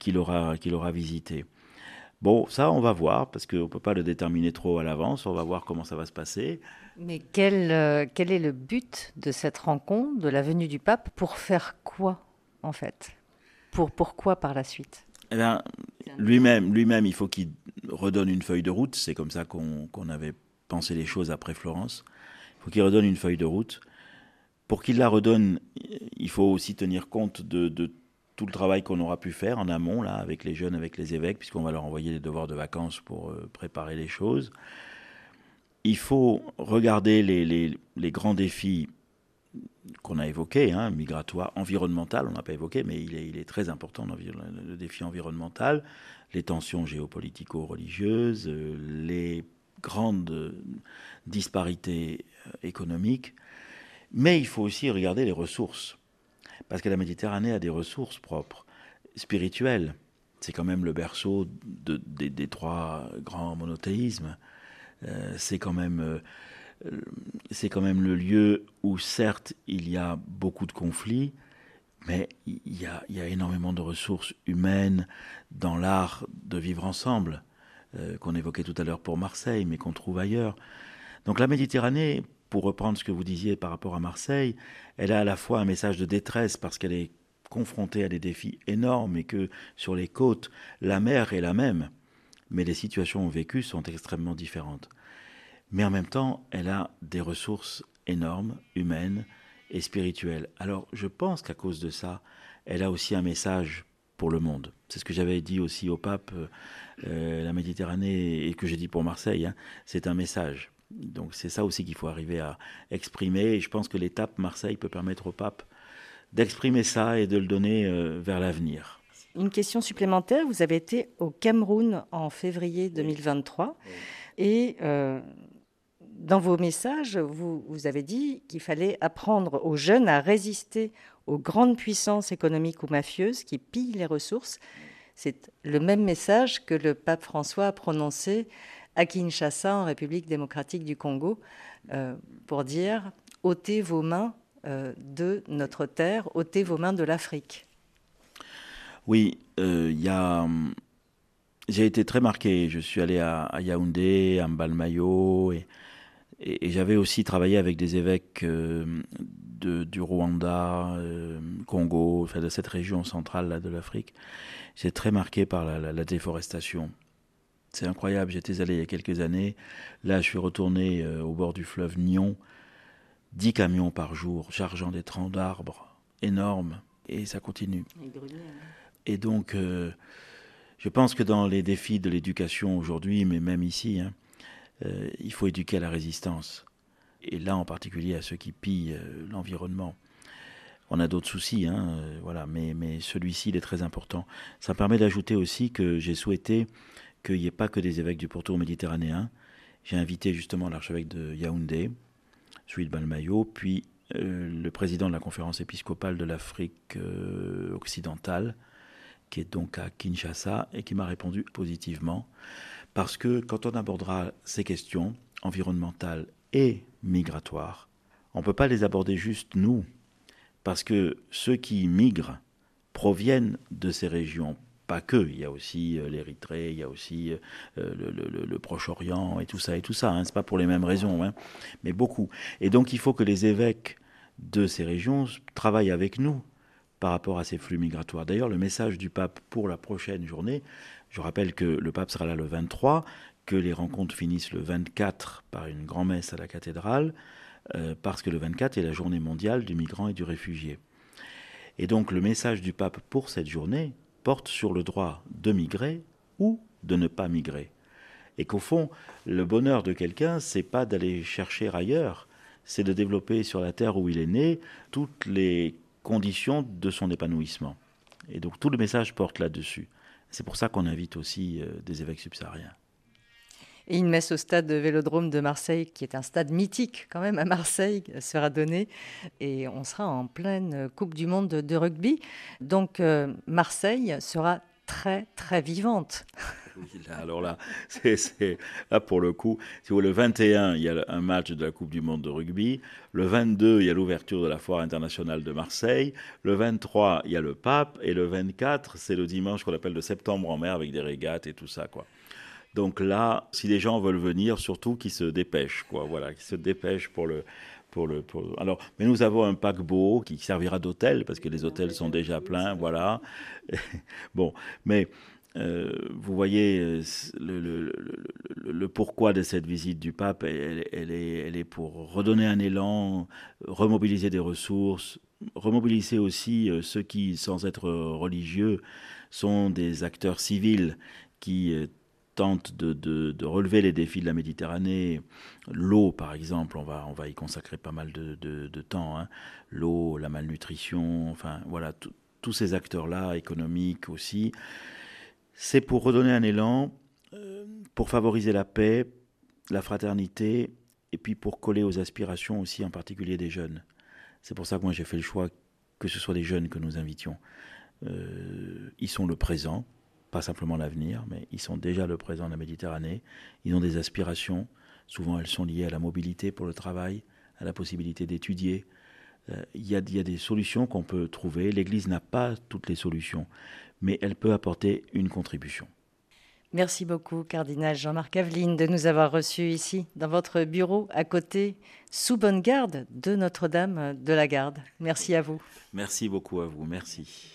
qu'il aura, qu'il aura visité. Bon, ça, on va voir, parce qu'on ne peut pas le déterminer trop à l'avance. On va voir comment ça va se passer. Mais quel, quel est le but de cette rencontre, de la venue du pape? Pour faire quoi, en fait? Pour Pourquoi par la suite? Eh bien, lui-même, lui-même, il faut qu'il redonne une feuille de route. C'est comme ça qu'on avait pensé les choses après Florence. Il faut qu'il redonne une feuille de route. Pour qu'il la redonne, il faut aussi tenir compte de, tout le travail qu'on aura pu faire en amont, là, avec les jeunes, avec les évêques, puisqu'on va leur envoyer des devoirs de vacances pour euh, préparer les choses. Il faut regarder les, les grands défis qu'on a évoqué, hein, migratoire, environnemental, on n'a pas évoqué, mais il est, très important, le défi environnemental, les tensions géopolitico-religieuses, euh, les grandes disparités euh, économiques. Mais il faut aussi regarder les ressources, parce que la Méditerranée a des ressources propres, spirituelles. C'est quand même le berceau de, des trois grands monothéismes. Euh, c'est quand même c'est quand même le lieu où, certes, il y a beaucoup de conflits, mais il y a, énormément de ressources humaines dans l'art de vivre ensemble, euh, qu'on évoquait tout à l'heure pour Marseille, mais qu'on trouve ailleurs. Donc la Méditerranée, pour reprendre ce que vous disiez par rapport à Marseille, elle a à la fois un message de détresse parce qu'elle est confrontée à des défis énormes et que sur les côtes, la mer est la même, mais les situations vécues sont extrêmement différentes mais en même temps, elle a des ressources énormes, humaines et spirituelles. Alors, je pense qu'à cause de ça, elle a aussi un message pour le monde. C'est ce que j'avais dit aussi au pape, euh, la Méditerranée, et que j'ai dit pour Marseille, hein, c'est un message. Donc c'est ça aussi qu'il faut arriver à exprimer, et je pense que l'étape Marseille peut permettre au pape d'exprimer ça et de le donner euh, vers l'avenir. Une question supplémentaire, vous avez été au Cameroun en février 2023, et euh, dans vos messages, vous, avez dit qu'il fallait apprendre aux jeunes à résister aux grandes puissances économiques ou mafieuses qui pillent les ressources. C'est le même message que le pape François a prononcé à Kinshasa, en République démocratique du Congo, euh, pour dire ôtez vos mains euh, de notre terre, ôtez vos mains de l'Afrique. Oui, euh, a. J'ai été très marqué. Je suis allé à, Yaoundé, à Mbalmayo, et, j'avais aussi travaillé avec des évêques euh, de, du Rwanda, euh, Congo, enfin de cette région centrale là, de l'Afrique. J'étais très marqué par la, déforestation. C'est incroyable, j'étais allé il y a quelques années. Là, je suis retourné euh, au bord du fleuve Nyon. 10 camions par jour, chargeant des troncs d'arbres énormes. Et ça continue. Et donc, je pense que dans les défis de l'éducation aujourd'hui, mais même ici, hein, euh, il faut éduquer à la résistance. Et là, en particulier à ceux qui pillent euh, l'environnement. On a d'autres soucis, hein, voilà, mais, mais celui-ci, il est très important. Ça me permet d'ajouter aussi que j'ai souhaité qu'il n'y ait pas que des évêques du pourtour méditerranéen. J'ai invité justement l'archevêque de Yaoundé, celui de Balmayo, puis le président de la conférence épiscopale de l'Afrique occidentale, qui est donc à Kinshasa, et qui m'a répondu positivement. Parce que quand on abordera ces questions environnementales et migratoires, on ne peut pas les aborder juste nous, parce que ceux qui migrent proviennent de ces régions. Pas que, il y a aussi euh, l'Érythrée, il y a aussi euh, le, Proche-Orient et tout ça et tout ça. Hein. Ce n'est pas pour les mêmes raisons, hein, mais beaucoup. Et donc il faut que les évêques de ces régions travaillent avec nous par rapport à ces flux migratoires. D'ailleurs, le message du pape pour la prochaine journée, je rappelle que le pape sera là le 23, que les rencontres finissent le 24 par une grand-messe à la cathédrale, euh, parce que le 24 est la journée mondiale du migrant et du réfugié. Et donc le message du pape pour cette journée porte sur le droit de migrer ou de ne pas migrer. Et qu'au fond, le bonheur de quelqu'un, c'est pas d'aller chercher ailleurs, c'est de développer sur la terre où il est né toutes les conditions de son épanouissement. Et donc tout le message porte là-dessus. C'est pour ça qu'on invite aussi euh, des évêques subsahariens. Et une messe au stade Vélodrome de Marseille, qui est un stade mythique quand même à Marseille, sera donnée. Et on sera en pleine Coupe du Monde de rugby. Donc euh, Marseille sera très très vivante. alors là, là pour le coup, si vous le 21, il y a un match de la Coupe du Monde de rugby. Le 22, il y a l'ouverture de la Foire internationale de Marseille. Le 23, il y a le pape. Et le 24, c'est le dimanche qu'on appelle le septembre en mer avec des régates et tout ça, quoi. Donc là, si les gens veulent venir, surtout qu'ils se dépêchent, quoi. Voilà, qu'ils se dépêchent pour le, pour le, pour... Alors, mais nous avons un paquebot qui servira d'hôtel parce que les hôtels sont déjà pleins, voilà. bon, mais euh, vous voyez euh, le, pourquoi de cette visite du pape, elle, est, pour redonner un élan, remobiliser des ressources, remobiliser aussi euh, ceux qui, sans être religieux, sont des acteurs civils qui tentent de, relever les défis de la Méditerranée. L'eau, par exemple, on va, on va y consacrer pas mal de, temps. Hein. L'eau, la malnutrition, enfin voilà, tous ces acteurs-là, économiques aussi c'est pour redonner un élan, euh, pour favoriser la paix, la fraternité, et puis pour coller aux aspirations aussi, en particulier des jeunes. C'est pour ça que moi j'ai fait le choix que ce soit des jeunes que nous invitions. Euh, ils sont le présent, pas simplement l'avenir, mais ils sont déjà le présent de la Méditerranée. Ils ont des aspirations, souvent elles sont liées à la mobilité pour le travail, à la possibilité d'étudier. Euh, il y, a des solutions qu'on peut trouver. L'Église n'a pas toutes les solutions, mais elle peut apporter une contribution. Merci beaucoup, cardinal Jean-Marc Aveline, de nous avoir reçus ici, dans votre bureau, à côté, sous bonne garde de Notre-Dame de la Garde. Merci à vous. Merci beaucoup à vous. Merci.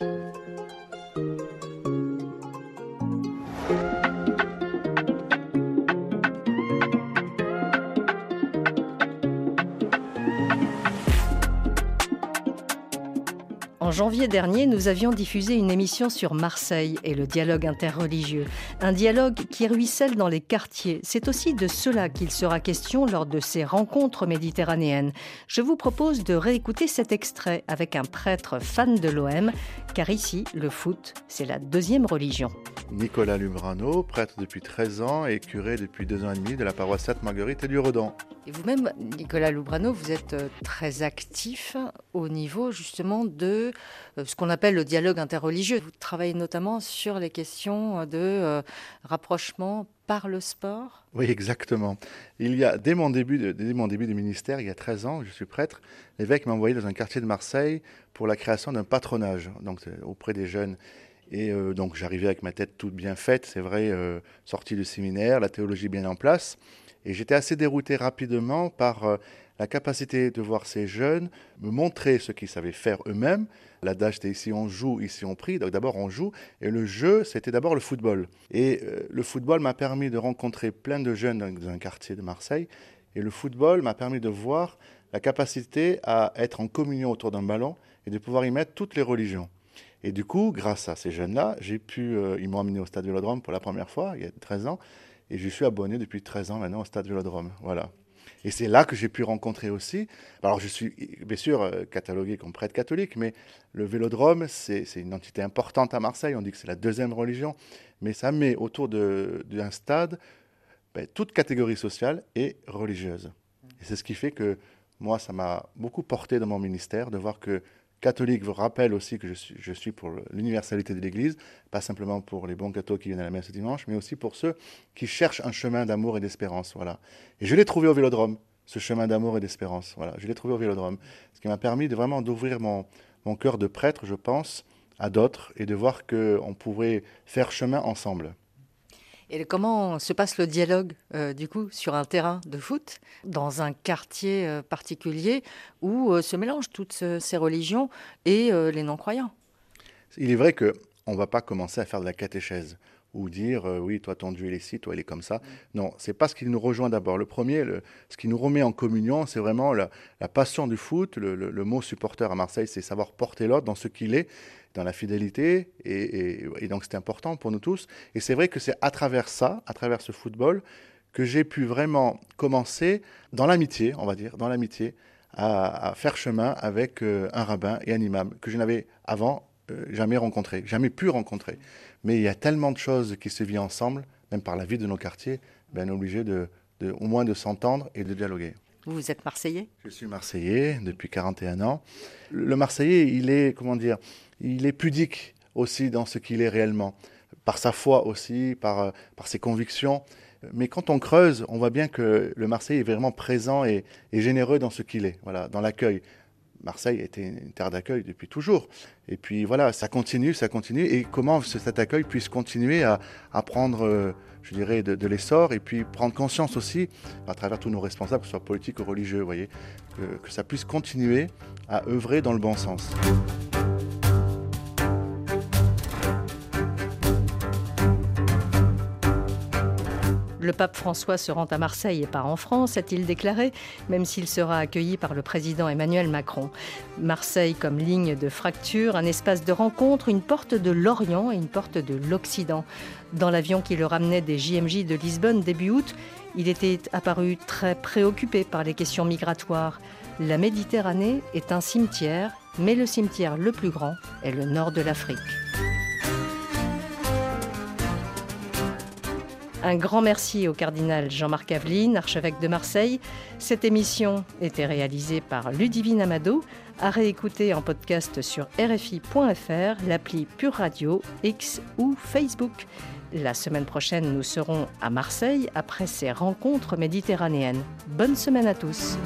En janvier dernier, nous avions diffusé une émission sur Marseille et le dialogue interreligieux. Un dialogue qui ruisselle dans les quartiers. C'est aussi de cela qu'il sera question lors de ces rencontres méditerranéennes. Je vous propose de réécouter cet extrait avec un prêtre fan de l'OM, car ici, le foot, c'est la deuxième religion. Nicolas Lumbrano, prêtre depuis 13 ans et curé depuis deux ans et demi de la paroisse Sainte-Marguerite et du Redan. Et vous-même, Nicolas Lumbrano, vous êtes euh, très actif au niveau justement de euh, ce qu'on appelle le dialogue interreligieux. Vous travaillez notamment sur les questions de euh, rapprochement par le sport Oui, exactement. Il y a, dès mon, début de, dès mon début du ministère, il y a 13 ans, je suis prêtre, l'évêque m'a envoyé dans un quartier de Marseille pour la création d'un patronage, donc auprès des jeunes. Et euh, donc j'arrivais avec ma tête toute bien faite, c'est vrai, sortie du séminaire, la théologie bien en place. Et j'étais assez dérouté rapidement par la capacité de voir ces jeunes me montrer ce qu'ils savaient faire eux-mêmes. L'adage était ici on joue, ici on prie. Donc d'abord on joue. Et le jeu, c'était d'abord le football. Et euh, le football m'a permis de rencontrer plein de jeunes dans un quartier de Marseille. Et le football m'a permis de voir la capacité à être en communion autour d'un ballon et de pouvoir y mettre toutes les religions. Et du coup, grâce à ces jeunes-là, j'ai pu, euh, ils m'ont amené au stade Vélodrome pour la première fois, il y a 13 ans, Et je suis abonné depuis 13 ans maintenant au Stade Vélodrome. Voilà. Et c'est là que j'ai pu rencontrer aussi. Alors, je suis bien sûr euh, catalogué comme prêtre catholique, mais le vélodrome, c'est une entité importante à Marseille. On dit que c'est la deuxième religion, mais ça met autour d'un stade ben, toute catégorie sociale et religieuse. Et c'est ce qui fait que moi, ça m'a beaucoup porté dans mon ministère de voir que catholique vous rappelle aussi que je suis, pour l'universalité de l'Église, pas simplement pour les bons cathos qui viennent à la messe ce dimanche, mais aussi pour ceux qui cherchent un chemin d'amour et d'espérance. Voilà. Et je l'ai trouvé au Vélodrome, ce chemin d'amour et d'espérance. Voilà, je l'ai trouvé au Vélodrome, ce qui m'a permis de vraiment d'ouvrir mon, mon cœur de prêtre, je pense, à d'autres et de voir qu'on pouvait faire chemin ensemble. Et comment se passe le dialogue, euh, du coup, sur un terrain de foot, dans un quartier euh, particulier où euh, se mélangent toutes ces religions et les non-croyants? Il est vrai qu'on ne va pas commencer à faire de la catéchèse ou dire oui, toi ton Dieu il est ci, toi il est comme ça. Non, c'est pas ce qui nous rejoint d'abord. Le premier, ce qui nous remet en communion, c'est vraiment la, passion du foot. Le, mot supporter à Marseille, c'est savoir porter l'autre dans ce qu'il est dans la fidélité. Et, donc c'était important pour nous tous. Et c'est vrai que c'est à travers ça, à travers ce football, que j'ai pu vraiment commencer dans l'amitié, on va dire, dans l'amitié, à, faire chemin avec euh, un rabbin et un imam que je n'avais avant euh, jamais rencontré, jamais pu rencontrer. Mais il y a tellement de choses qui se vivent ensemble, même par la vie de nos quartiers, ben, on est obligé de, au moins de s'entendre et de dialoguer. Vous êtes Marseillais? Je suis Marseillais depuis 41 ans. Le Marseillais, il est, comment dire, il est pudique aussi dans ce qu'il est réellement, par sa foi aussi, par, euh, par ses convictions. Mais quand on creuse, on voit bien que le Marseille est vraiment présent et, généreux dans ce qu'il est, voilà, dans l'accueil. Marseille était une terre d'accueil depuis toujours. Et puis voilà, ça continue, ça continue. Et comment cet accueil puisse continuer à, prendre, euh, je dirais, de, l'essor et puis prendre conscience aussi, à travers tous nos responsables, que ce soit politiques ou religieux, voyez, que ça puisse continuer à œuvrer dans le bon sens. Le pape François se rend à Marseille et part en France, a-t-il déclaré, même s'il sera accueilli par le président Emmanuel Macron. Marseille comme ligne de fracture, un espace de rencontre, une porte de l'Orient et une porte de l'Occident. Dans l'avion qui le ramenait des JMJ de Lisbonne début août, il était apparu très préoccupé par les questions migratoires. La Méditerranée est un cimetière, mais le cimetière le plus grand est le nord de l'Afrique. Un grand merci au cardinal Jean-Marc Aveline, archevêque de Marseille. Cette émission était réalisée par Ludivine Amado, à réécouter en podcast sur rfi.fr, l'appli Pure Radio, X ou Facebook. La semaine prochaine, nous serons à Marseille après ces rencontres méditerranéennes. Bonne semaine à tous.